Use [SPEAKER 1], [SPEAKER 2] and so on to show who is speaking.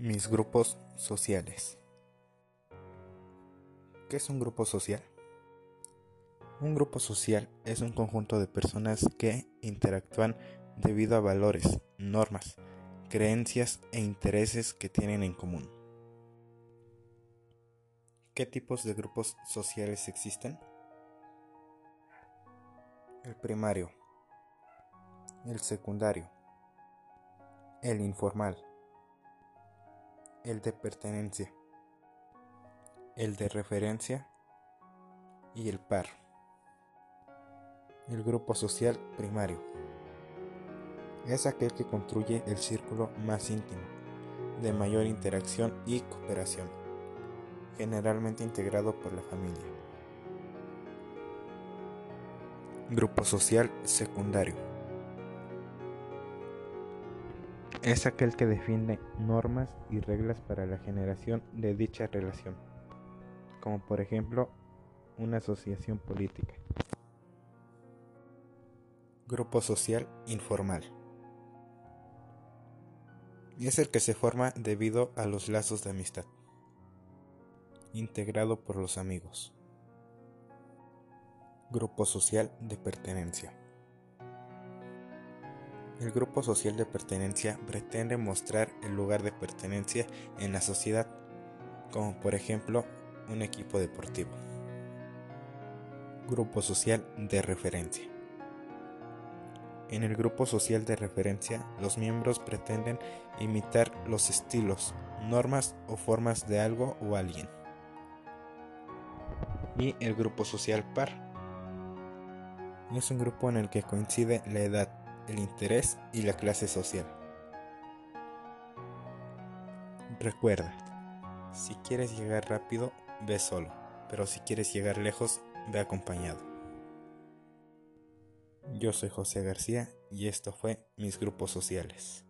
[SPEAKER 1] Mis grupos sociales. ¿Qué es un grupo social? Un grupo social es un conjunto de personas que interactúan debido a valores, normas, creencias e intereses que tienen en común. ¿Qué tipos de grupos sociales existen? El primario, el secundario, el informal, el de pertenencia, el de referencia y el par. El grupo social primario es aquel que construye el círculo más íntimo, de mayor interacción y cooperación, generalmente integrado por la familia. Grupo social secundario es aquel que define normas y reglas para la generación de dicha relación, como por ejemplo una asociación política. Grupo social informal es el que se forma debido a los lazos de amistad, integrado por los amigos. Grupo social de pertenencia. El grupo social de pertenencia pretende mostrar el lugar de pertenencia en la sociedad, como por ejemplo un equipo deportivo. Grupo social de referencia. En el grupo social de referencia, los miembros pretenden imitar los estilos, normas o formas de algo o alguien. Y el grupo social par. Es un grupo en el que coincide la edad, el interés y la clase social. Recuerda, si quieres llegar rápido, ve solo, pero si quieres llegar lejos, ve acompañado. Yo soy José García y esto fue Mis Grupos Sociales.